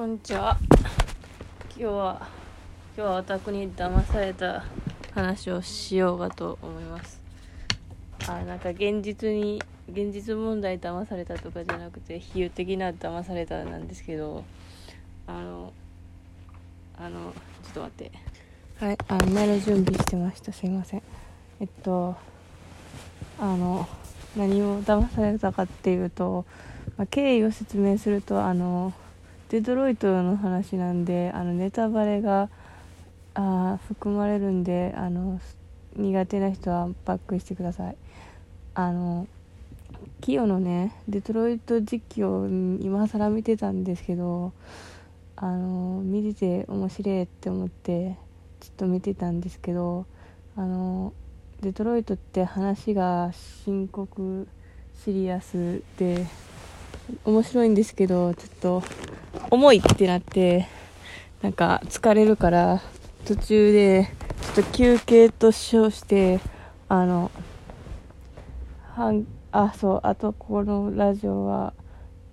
こんにちは。今日は今日はオタクに騙された話をしようかと思います。あなんか現実に現実問題騙されたとかじゃなくて比喩的な騙されたなんですけどあのあのちょっと待って。はいあメール準備してました。すいません。えっとあの何を騙されたかっていうと、まあ、経緯を説明するとあのデトロイトの話なんであのネタバレがあ含まれるんであの苦手な人はバックしてください。あのキヨのねデトロイト実況を今更見てたんですけどあの見てて面白いって思ってちょっと見てたんですけどあのデトロイトって話が深刻シリアスで面白いんですけどちょっと重いってなってなんか疲れるから途中でちょっと休憩と称してあのはんあそうあとこのラジオは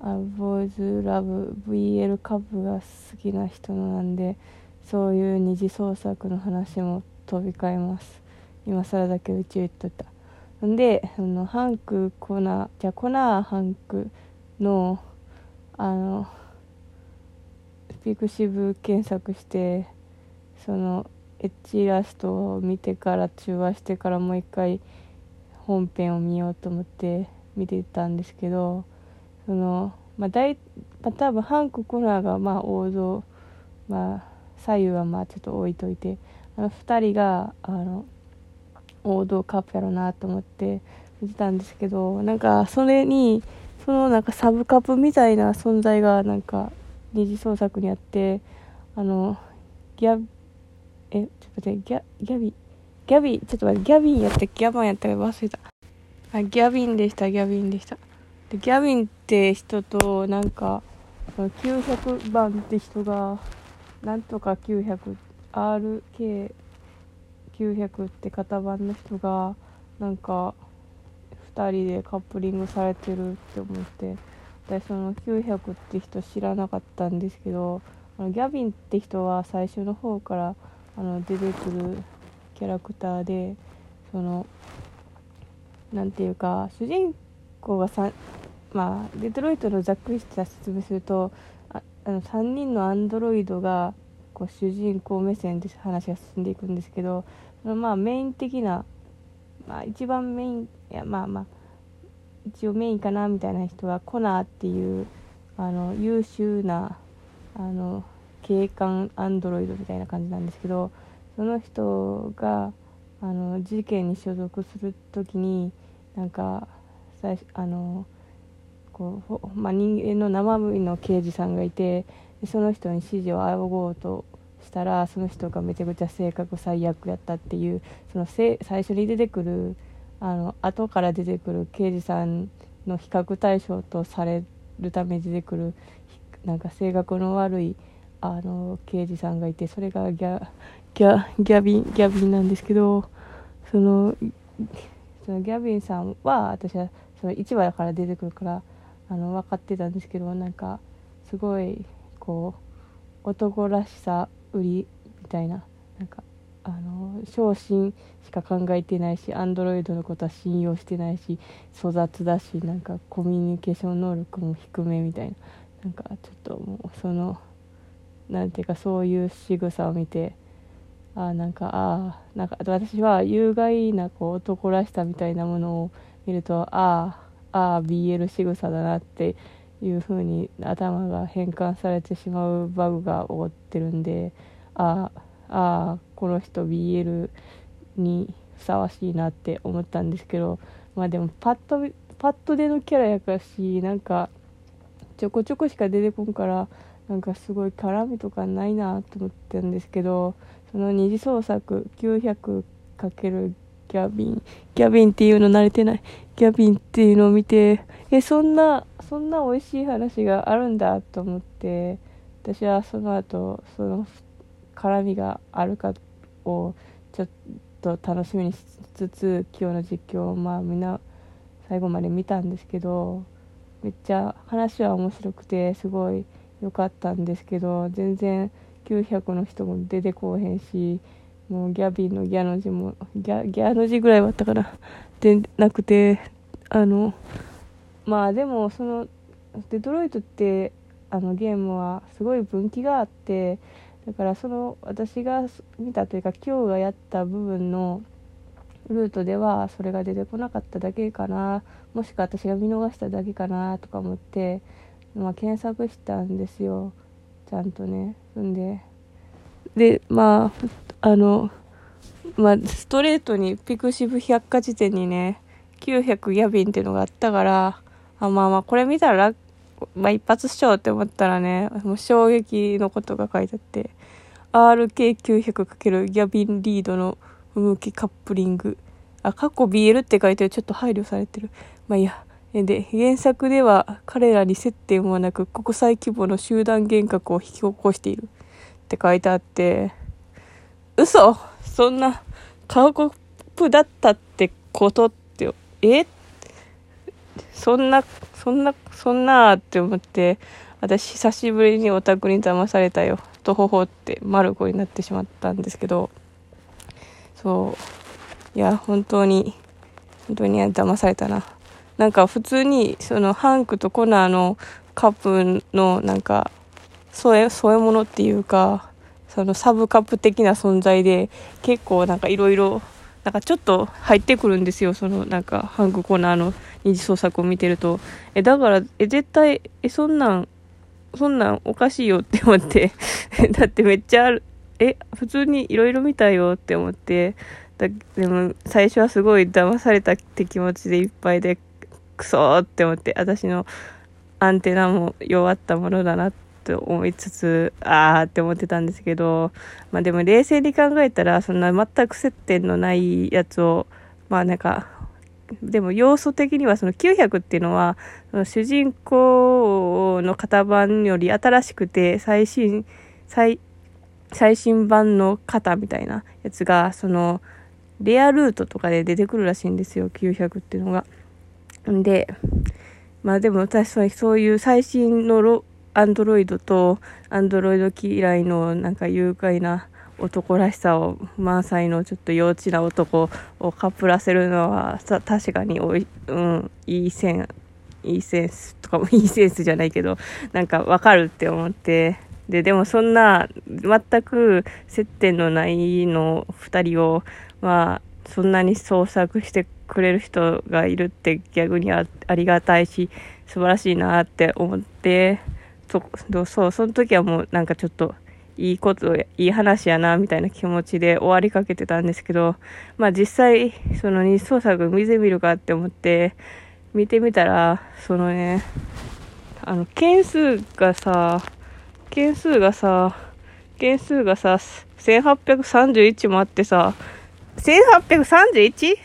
あボーイズラブ VL カブが好きな人のなんでそういう二次創作の話も飛び交えます。今更だけ宇宙言っとった。んであのハンクコナーじゃあコナーハンクのあのピクシブ検索してそのエッチイラストを見てから中和してからもう一回本編を見ようと思って見てたんですけどそのまあ大、まあ、多分ハンク・コナーがまあ王道まあ左右はまあちょっと置いといてあの2人があの王道カップやろうなと思って見てたんですけどなんかそれにそのなんかサブカップみたいな存在がなんか二次創作にあってあのギャえちょっと待ってギャギャビギャビちょっと待ってギャビンやったギャバンやったか忘れた。あギャビンでしたギャビンでした。でギャビンって人となんか900番って人がなんとか 900RK900 って型番の人がなんか2人でカップリングされてるって思って私その900って人知らなかったんですけどあのギャビンって人は最初の方からあの出てくるキャラクターでそのなんていうか主人公がさまあデトロイトのざっくりした説明するとああの3人のアンドロイドがこう主人公目線で話が進んでいくんですけどそのまあメイン的な、まあ、一番メインいやまあまあ一応メインかなみたいな人はコナーっていうあの優秀なあの警官アンドロイドみたいな感じなんですけどその人があの事件に所属する時になんか最初あのこう、まあ、人間の生身の刑事さんがいてその人に指示を仰ごうとしたらその人がめちゃくちゃ性格最悪やったっていうその最初に出てくるあの後から出てくる刑事さんの比較対象とされるために出てくるなんか性格の悪いあの刑事さんがいてそれがギャギャギャビンギャビンなんですけどそのそのギャビンさんは私はその1話から出てくるからあの分かってたんですけどなんかすごいこう男らしさ売りみたいななんかあの昇進しか考えてないしアンドロイドのことは信用してないし粗雑だしなんかコミュニケーション能力も低めみたいな。なんかちょっともうそのなんていうかそういう仕草を見てあなんかあなんか私は有害なこう男らしさみたいなものを見るとあああ BL 仕草だなっていう風に頭が変換されてしまうバグが起こってるんでああああこの人 BL にふさわしいなって思ったんですけどまあでもパッとパッとでのキャラやからしなんかちょこちょこしか出てこんからなんかすごい絡みとかないなと思ってるんですけどその二次創作 900× ギャビンギャビンっていうの慣れてないギャビンっていうのを見てえそんなそんな美味しい話があるんだと思って私はその後その絡みがあるかをちょっと楽しみにしつつ今日の実況をまあみんな最後まで見たんですけどめっちゃ話は面白くてすごいよかったんですけど全然900の人も出てこうへんしもうギャビンのギャの字もギャギャの字ぐらいはあったからでなくてあのまあでもそのデトロイトってあのゲームはすごい分岐があってだからその私が見たというか今日がやった部分のルートではそれが出てこなかっただけかな。もしくは私が見逃しただけかなとか思って、まあ、検索したんですよ。ちゃんとね。んで。でまああのまあストレートにピクシブ百科事典にね900ギャビンっていうのがあったからあまあまあこれ見たらまあ一発しようって思ったらねもう衝撃のことが書いてあって。RK900× ギャビンリードの向きカップリング。あ、過去 BL って書いてるちょっと配慮されてる。まあいいや。で、原作では彼らに接点はなく国際規模の集団幻覚を引き起こしているって書いてあって、嘘そんな過酷だったってことって、え？そんな、そんな、そんなって思って、私久しぶりにオタクに騙されたよ。とほほってマルコになってしまったんですけど、そう。いや本当に本当に騙されたな。なんか普通にそのハンクとコナーのカップのなんか添え添え物っていうかそのサブカップ的な存在で結構なんかいろいろなんかちょっと入ってくるんですよ。そのなんかハンクコナーの二次創作を見てると。えだからえ絶対えそんなんそんなんおかしいよって思って だってめっちゃあるえ、普通にいろいろ見たよって思って、だでも最初はすごい騙されたって気持ちでいっぱいで、クソーって思って、私のアンテナも弱ったものだなって思いつつ、あーって思ってたんですけど、まあでも冷静に考えたら、そんな全く接点のないやつを、まあなんか、でも要素的にはその900っていうのは、主人公の型番より新しくて最新、最、最新版の型みたいなやつが、その、レアルートとかで出てくるらしいんですよ、900っていうのが。んで、まあでも私はそういう最新のロアンドロイドとアンドロイド嫌いのなんか愉快な男らしさを満載のちょっと幼稚な男をカップらせるのは確かにおい、うん、いい線、いいセンスとかもいいセンスじゃないけど、なんかわかるって思って、で、でもそんな、全く接点のないの2人を、まあ、そんなに創作してくれる人がいるって逆にありがたいし、素晴らしいなって思って、そそう、その時はもうなんかちょっと、いいこと、いい話やな、みたいな気持ちで終わりかけてたんですけど、まあ実際、その日創作見てみるかって思って、見てみたら、そのね、あの、件数がさ、件数がさ、件数がさ、1831もあってさ、1831? っ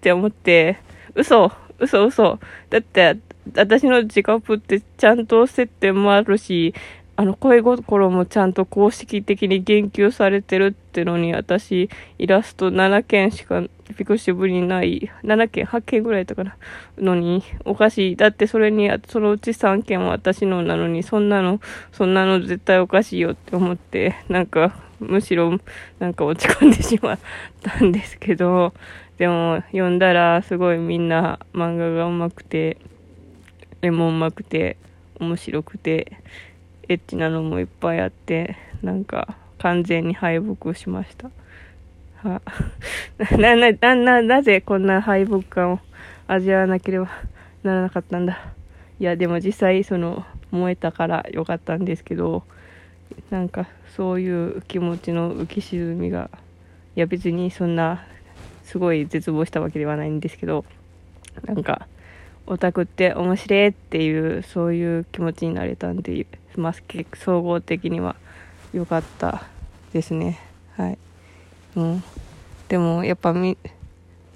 て思って、嘘、嘘、嘘。だって、私の自覚ってちゃんと接点もあるし、あの、恋心もちゃんと公式的に言及されてるってのに、私、イラスト7件しかピクシブにない、7件、8件ぐらいとかな、のに、おかしい。だってそれに、そのうち3件は私のなのに、そんなの、そんなの絶対おかしいよって思って、なんか、むしろ、なんか落ち込んでしまったんですけど、でも、読んだら、すごいみんな漫画が上手くて、絵も上手くて、面白くて、エッチなのもいっぱいあってなんか完全に敗北しました。は。なななななぜこんな敗北感を味わわなければならなかったんだ。いやでも実際その燃えたからよかったんですけどなんかそういう気持ちの浮き沈みがいや別にそんなすごい絶望したわけではないんですけどなんかオタクって面白いっていうそういう気持ちになれたんでまあ、総合的には良かったですね。はい。うん。でもやっぱみ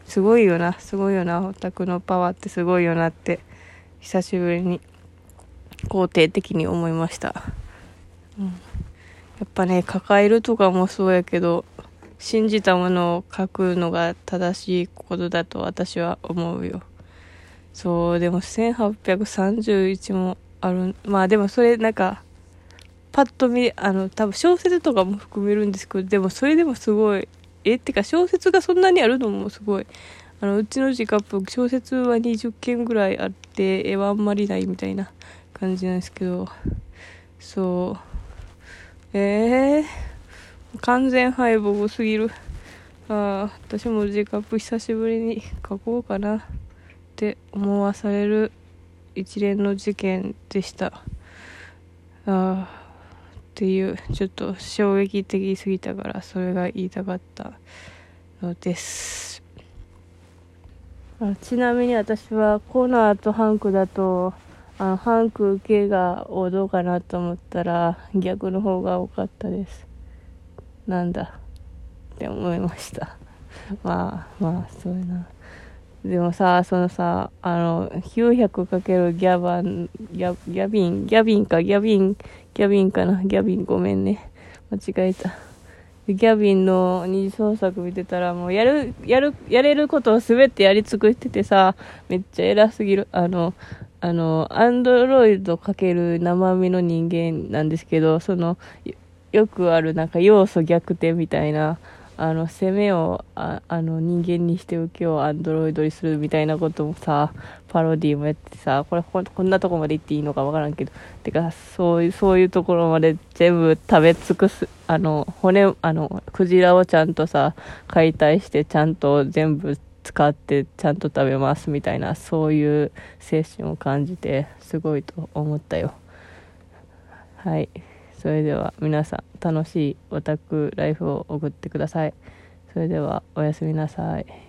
すごいよな。すごいよな。オタクのパワーってすごいよなって久しぶりに肯定的に思いました、うん、やっぱね抱えるとかもそうやけど信じたものを書くのが正しいことだと私は思うよ。そうでも1831もある。まあでもそれなんかパッと見あの多分小説とかも含めるんですけどでもそれでもすごいえってか小説がそんなにあるのもすごい。あのうちの自カップ小説は20件ぐらいあって絵はあんまりないみたいな感じなんですけど。そう。えー、完全敗北すぎる。ああ私も自カップ久しぶりに書こうかなって思わされる。一連の事件でした。ああっていうちょっと衝撃的すぎたからそれが言いたかったのです。あちなみに私はコナーとハンクだとあのハンク受けが王道かなと思ったら逆の方が多かったです。なんだって思いました。まあまあそうやな。でもさそのさあの 900× ギャバンギャギャビンギャビンかギャビンギャビンかなギャビンごめんね間違えたギャビンの二次創作見てたらもうやる、やる、やれることを全てやり尽くしててさ、めっちゃ偉すぎる。あの、あの、アンドロイドかける生身の人間なんですけど、その、よくあるなんか要素逆転みたいな、あの攻めをああの人間にして受けをアンドロイドにするみたいなこともさパロディもやってさこれここんなとこまで行っていいのかわからんけどてかそういうそういうところまで全部食べ尽くすあの骨あのクジラをちゃんとさ解体してちゃんと全部使ってちゃんと食べますみたいなそういう精神を感じてすごいと思ったよはい。それでは皆さん楽しいオタクライフを送ってください。それではおやすみなさい。